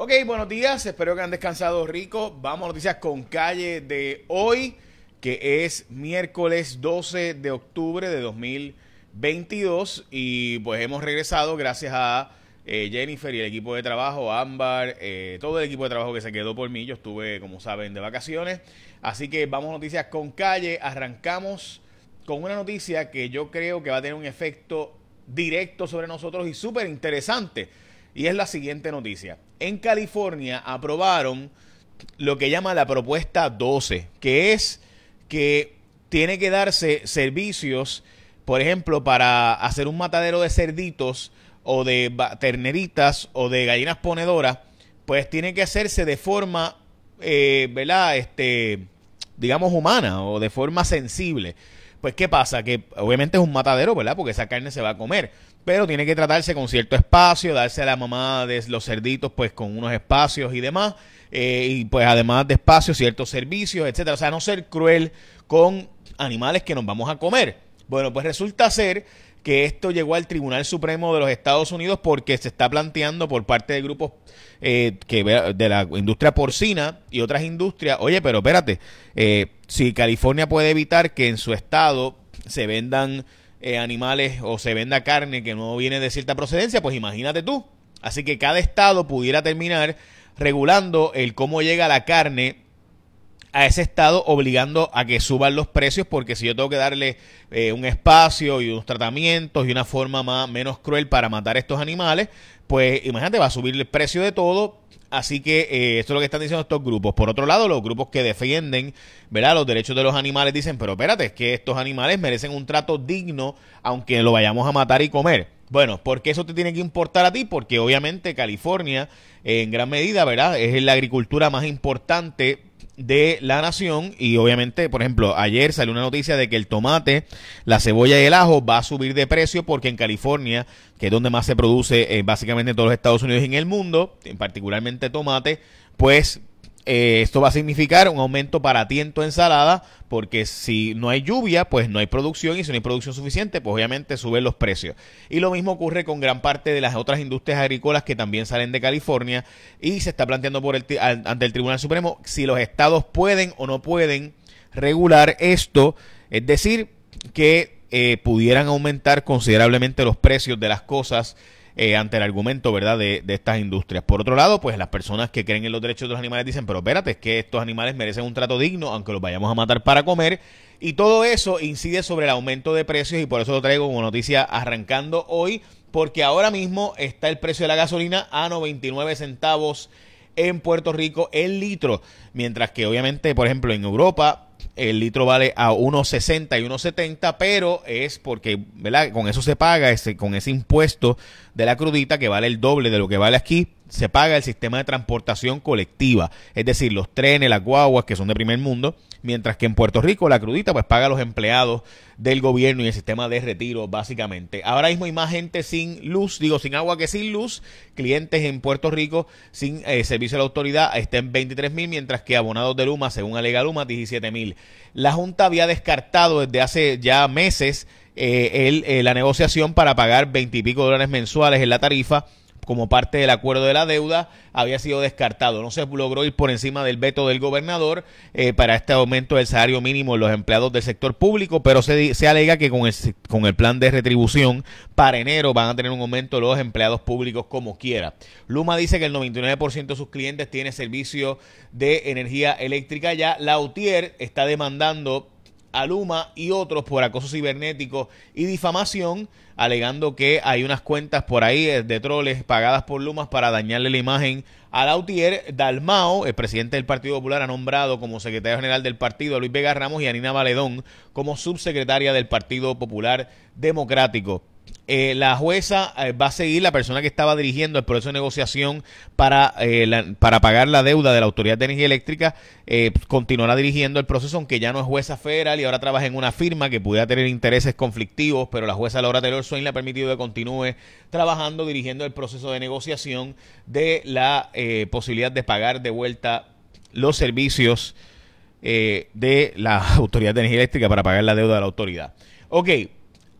Ok, buenos días, espero que han descansado rico. Vamos a noticias con calle de hoy, que es miércoles 12 de octubre de 2022 y pues hemos regresado gracias a eh, Jennifer y el equipo de trabajo, Ámbar, eh, todo el equipo de trabajo que se quedó por mí. Yo estuve, como saben, de vacaciones. Así que vamos a noticias con calle. Arrancamos con una noticia que yo creo que va a tener un efecto directo sobre nosotros y súper interesante. Y es la siguiente noticia. En California aprobaron lo que llama la propuesta 12, que es que tiene que darse servicios, por ejemplo, para hacer un matadero de cerditos o de terneritas o de gallinas ponedoras, pues tiene que hacerse de forma, eh, ¿verdad? Este, digamos, humana o de forma sensible. Pues, ¿qué pasa? Que obviamente es un matadero, ¿verdad? Porque esa carne se va a comer. Pero tiene que tratarse con cierto espacio, darse a la mamá de los cerditos, pues con unos espacios y demás. Eh, y pues además de espacios, ciertos servicios, etcétera. O sea, no ser cruel con animales que nos vamos a comer. Bueno, pues resulta ser que esto llegó al Tribunal Supremo de los Estados Unidos porque se está planteando por parte de grupos eh, que de la industria porcina y otras industrias, oye, pero espérate, eh, si California puede evitar que en su estado se vendan eh, animales o se venda carne que no viene de cierta procedencia, pues imagínate tú. Así que cada estado pudiera terminar regulando el cómo llega la carne a ese estado obligando a que suban los precios porque si yo tengo que darle eh, un espacio y unos tratamientos y una forma más menos cruel para matar estos animales, pues imagínate va a subir el precio de todo. Así que eh, esto es lo que están diciendo estos grupos. Por otro lado, los grupos que defienden ¿verdad? los derechos de los animales dicen, pero espérate, es que estos animales merecen un trato digno aunque lo vayamos a matar y comer. Bueno, porque eso te tiene que importar a ti? Porque obviamente California, en gran medida, ¿verdad? Es la agricultura más importante de la nación y obviamente, por ejemplo, ayer salió una noticia de que el tomate, la cebolla y el ajo va a subir de precio porque en California, que es donde más se produce eh, básicamente en todos los Estados Unidos y en el mundo, en particularmente tomate, pues eh, esto va a significar un aumento para ti en ensalada, porque si no hay lluvia, pues no hay producción y si no hay producción suficiente, pues obviamente suben los precios. Y lo mismo ocurre con gran parte de las otras industrias agrícolas que también salen de California y se está planteando por el, ante el Tribunal Supremo si los estados pueden o no pueden regular esto, es decir, que eh, pudieran aumentar considerablemente los precios de las cosas eh, ante el argumento, ¿verdad?, de, de, estas industrias. Por otro lado, pues las personas que creen en los derechos de los animales dicen, pero espérate, es que estos animales merecen un trato digno, aunque los vayamos a matar para comer. Y todo eso incide sobre el aumento de precios y por eso lo traigo como noticia arrancando hoy, porque ahora mismo está el precio de la gasolina a 99 centavos en Puerto Rico el litro, mientras que obviamente, por ejemplo, en Europa el litro vale a 1.60 y 1.70, pero es porque, ¿verdad? Con eso se paga, ese, con ese impuesto de la crudita que vale el doble de lo que vale aquí, se paga el sistema de transportación colectiva, es decir, los trenes, las guaguas que son de primer mundo, mientras que en Puerto Rico la crudita pues paga a los empleados del gobierno y el sistema de retiro básicamente. Ahora mismo hay más gente sin luz, digo sin agua que sin luz, clientes en Puerto Rico sin eh, servicio de la autoridad estén 23 mil, mientras que abonados de Luma, según alega Luma, 17 mil. La Junta había descartado desde hace ya meses eh, el, eh, la negociación para pagar 20 y pico dólares mensuales en la tarifa como parte del acuerdo de la deuda había sido descartado. No se logró ir por encima del veto del gobernador eh, para este aumento del salario mínimo de los empleados del sector público, pero se, alega que con el, con el plan de retribución para enero van a tener un aumento los empleados públicos como quiera. Luma dice que el 99% de sus clientes tiene servicio de energía eléctrica ya. La UTIER está demandando a Luma y otros por acoso cibernético y difamación, alegando que hay unas cuentas por ahí de troles pagadas por Luma para dañarle la imagen a Lautier. Dalmao, el presidente del Partido Popular, ha nombrado como secretario general del partido a Luis Vega Ramos y a Nina Valedón como subsecretaria del Partido Popular Democrático. Eh, la jueza eh, va a seguir la persona que estaba dirigiendo el proceso de negociación para, eh, para pagar la deuda de la Autoridad de Energía Eléctrica, continuará dirigiendo el proceso, aunque ya no es jueza federal y ahora trabaja en una firma que pudiera tener intereses conflictivos, pero la jueza Laura Taylor Swain le ha permitido que continúe trabajando, dirigiendo el proceso de negociación de la posibilidad de pagar de vuelta los servicios de la Autoridad de Energía Eléctrica para pagar la deuda de la autoridad. Ok,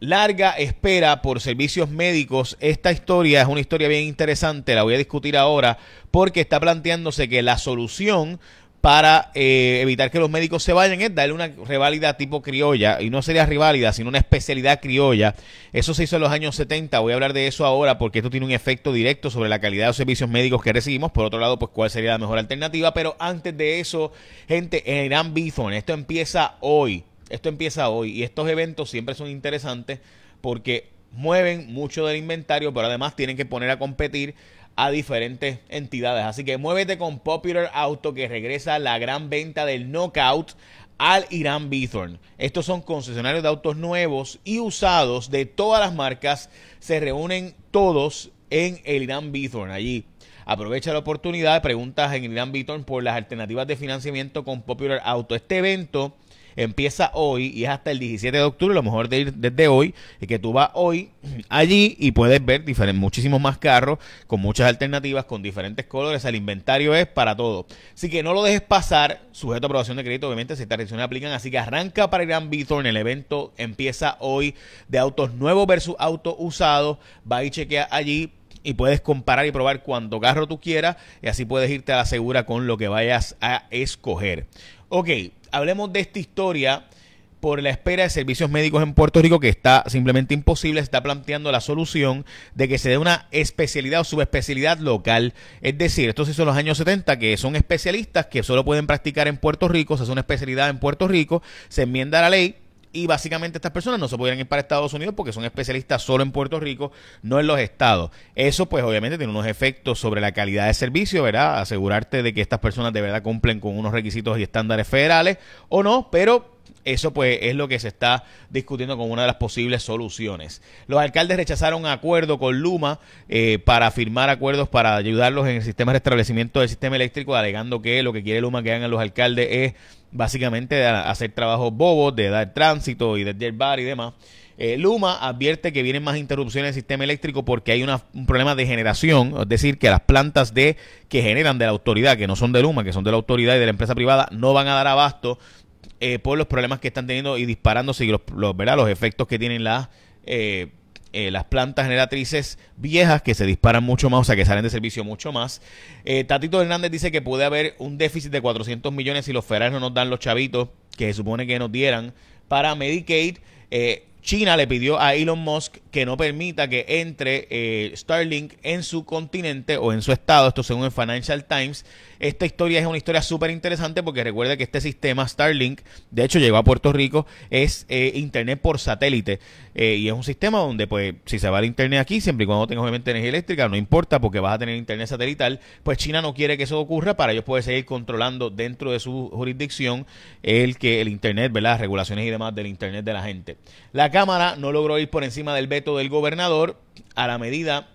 larga espera por servicios médicos. Esta historia es una historia bien interesante, la voy a discutir ahora porque está planteándose que la solución para eh, evitar que los médicos se vayan es darle una reválida tipo criolla, y no sería reválida, sino una especialidad criolla. Eso se hizo en los años 70, voy a hablar de eso ahora porque esto tiene un efecto directo sobre la calidad de los servicios médicos que recibimos. Por otro lado, pues cuál sería la mejor alternativa, pero antes de eso, gente, en Irán Bithorn, esto empieza hoy. Esto empieza hoy y estos eventos siempre son interesantes porque mueven mucho del inventario, pero además tienen que poner a competir a diferentes entidades. Así que muévete con Popular Auto que regresa la gran venta del Knockout al Irán Bithorn. Estos son concesionarios de autos nuevos y usados de todas las marcas. Se reúnen todos en el Irán Bithorn allí. Aprovecha la oportunidad, preguntas en Irán Bithorn por las alternativas de financiamiento con Popular Auto. Este evento empieza hoy y es hasta el 17 de octubre, lo mejor de ir desde hoy, y que tú vas hoy allí y puedes ver diferentes, muchísimos más carros con muchas alternativas, con diferentes colores, el inventario es para todo. Así que no lo dejes pasar, sujeto a aprobación de crédito, obviamente si estas restricciones aplican, así que arranca para Gran en el evento empieza hoy de autos nuevos versus autos usados, va y chequea allí, y puedes comparar y probar cuánto carro tú quieras y así puedes irte a la segura con lo que vayas a escoger. Ok, hablemos de esta historia por la espera de servicios médicos en Puerto Rico que está simplemente imposible, está planteando la solución de que se dé una especialidad o subespecialidad local. Es decir, estos son los años 70 que son especialistas que solo pueden practicar en Puerto Rico, se hace una especialidad en Puerto Rico, se enmienda la ley y básicamente estas personas no se podrían ir para Estados Unidos porque son especialistas solo en Puerto Rico, no en los estados. Eso pues obviamente tiene unos efectos sobre la calidad de servicio, ¿verdad? Asegurarte de que estas personas de verdad cumplen con unos requisitos y estándares federales o no, pero eso pues es lo que se está discutiendo como una de las posibles soluciones. Los alcaldes rechazaron acuerdo con Luma eh, para firmar acuerdos para ayudarlos en el sistema de restablecimiento del sistema eléctrico, alegando que lo que quiere Luma que hagan los alcaldes es básicamente hacer trabajos bobos, de dar tránsito y de bar y demás. Eh, Luma advierte que vienen más interrupciones en el sistema eléctrico porque hay un problema de generación, es decir, que las plantas de que generan de la autoridad, que no son de Luma, que son de la autoridad y de la empresa privada, no van a dar abasto eh, por los problemas que están teniendo y disparándose y los, los, los efectos que tienen las, eh, eh, las plantas generatrices viejas que se disparan mucho más, o sea, que salen de servicio mucho más. Tatito Hernández dice que puede haber un déficit de 400 millones si los federales no nos dan los chavitos que se supone que nos dieran para Medicaid. China le pidió a Elon Musk que no permita que entre Starlink en su continente o en su estado, esto según el Financial Times, esta historia es una historia súper interesante porque recuerde que este sistema Starlink, de hecho llegó a Puerto Rico, es eh, internet por satélite eh, y es un sistema donde pues si se va el internet aquí, siempre y cuando tengas obviamente energía eléctrica, no importa porque vas a tener internet satelital, pues China no quiere que eso ocurra para ellos poder seguir controlando dentro de su jurisdicción el que el internet, ¿verdad? Las regulaciones y demás del internet de la gente. La Cámara no logró ir por encima del veto del gobernador a la medida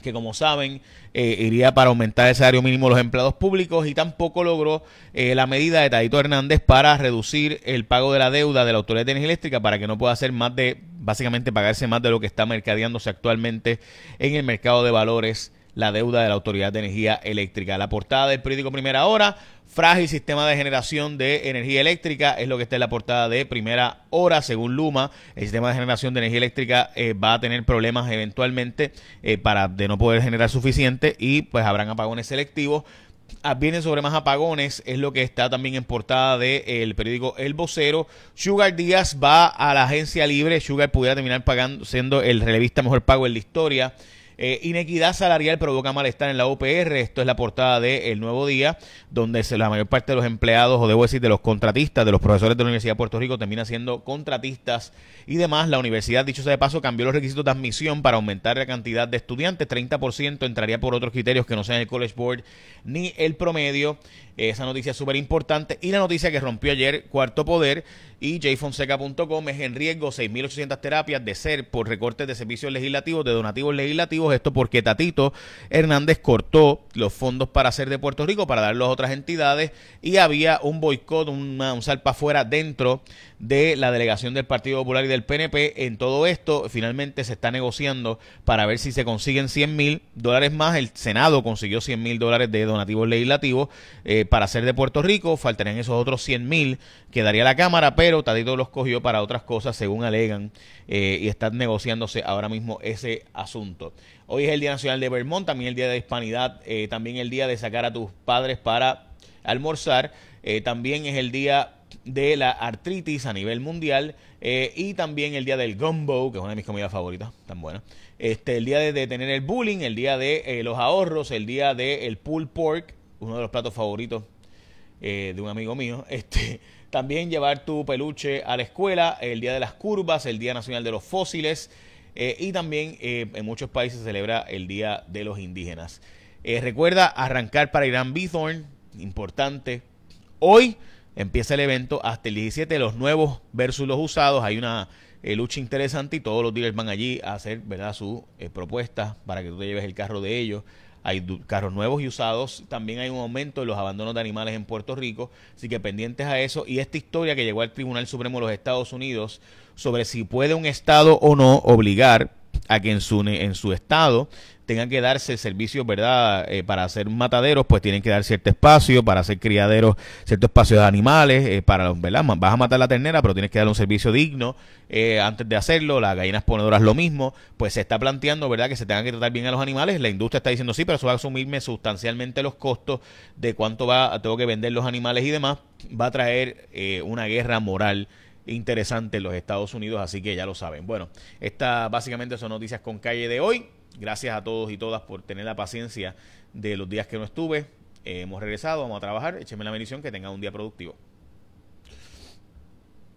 que como saben eh, iría para aumentar el salario mínimo de los empleados públicos y tampoco logró eh, la medida de Tadito Hernández para reducir el pago de la deuda de la Autoridad de Energía Eléctrica para que no pueda hacer más de, básicamente pagarse más de lo que está mercadeándose actualmente en el mercado de valores la deuda de la Autoridad de Energía Eléctrica. La portada del periódico Primera Hora, frágil sistema de generación de energía eléctrica, es lo que está en la portada de Primera Hora, según Luma. El sistema de generación de energía eléctrica eh, va a tener problemas eventualmente eh, para de no poder generar suficiente y pues habrán apagones selectivos. Vienen sobre más apagones, es lo que está también en portada del periódico El Vocero. Sugar Díaz va a la agencia libre. Sugar pudiera terminar pagando, siendo el relevista mejor pago en la historia. Eh, inequidad salarial provoca malestar en la UPR. Esto es la portada de El Nuevo Día, donde la mayor parte de los empleados, o debo decir de los contratistas, de los profesores de la Universidad de Puerto Rico, termina siendo contratistas y demás. La universidad, dicho sea de paso, cambió los requisitos de admisión para aumentar la cantidad de estudiantes. 30% entraría por otros criterios que no sean el College Board ni el promedio. Esa noticia es súper importante. Y la noticia que rompió ayer Cuarto Poder y jfonseca.com es en riesgo 6.800 terapias de ser por recortes de servicios legislativos, de donativos legislativos. Esto porque Tatito Hernández cortó los fondos para hacer de Puerto Rico para darlos a otras entidades y había un boicot, un salpa afuera dentro de la delegación del Partido Popular y del PNP. En todo esto, finalmente se está negociando para ver si se consiguen 100 mil dólares más. El Senado consiguió 100 mil dólares de donativos legislativos eh, para hacer de Puerto Rico. Faltarían esos otros 100 mil que daría la Cámara, pero Tadito los cogió para otras cosas, según alegan, eh, y están negociándose ahora mismo ese asunto. Hoy es el Día Nacional de Vermont, también el Día de Hispanidad, eh, también el día de sacar a tus padres para almorzar. también es el día de la artritis a nivel mundial eh, y también el día del gumbo, que es una de mis comidas favoritas, tan buena. Este, el día de detener el bullying, el día de eh, los ahorros, el día del el pulled pork, uno de los platos favoritos eh, de un amigo mío. Este, también llevar tu peluche a la escuela, el día de las curvas, el día nacional de los fósiles y también en muchos países se celebra el día de los indígenas. recuerda arrancar para Irán Bithorn, importante. Hoy empieza el evento hasta el 17, los nuevos versus los usados. Hay una eh, lucha interesante y todos los dealers van allí a hacer verdad su eh, propuesta para que tú te lleves el carro de ellos. Hay carros nuevos y usados. También hay un aumento en los abandonos de animales en Puerto Rico. Así que pendientes a eso. Y esta historia que llegó al Tribunal Supremo de los Estados Unidos sobre si puede un Estado o no obligar a que en su, en su estado tengan que darse servicios, ¿verdad? Eh, para hacer mataderos, pues tienen que dar cierto espacio, para hacer criaderos, cierto espacio de animales, eh, para, ¿verdad? Vas a matar la ternera, pero tienes que darle un servicio digno eh, antes de hacerlo, las gallinas ponedoras lo mismo, pues se está planteando, ¿verdad? Que se tengan que tratar bien a los animales, la industria está diciendo sí, pero eso va a asumirme sustancialmente los costos de cuánto va, tengo que vender los animales y demás, va a traer una guerra moral interesante en los Estados Unidos, así que ya lo saben. Bueno, estas básicamente son noticias con calle de hoy. Gracias a todos y todas por tener la paciencia de los días que no estuve. hemos regresado, vamos a trabajar. Échenme la bendición, que tengan un día productivo.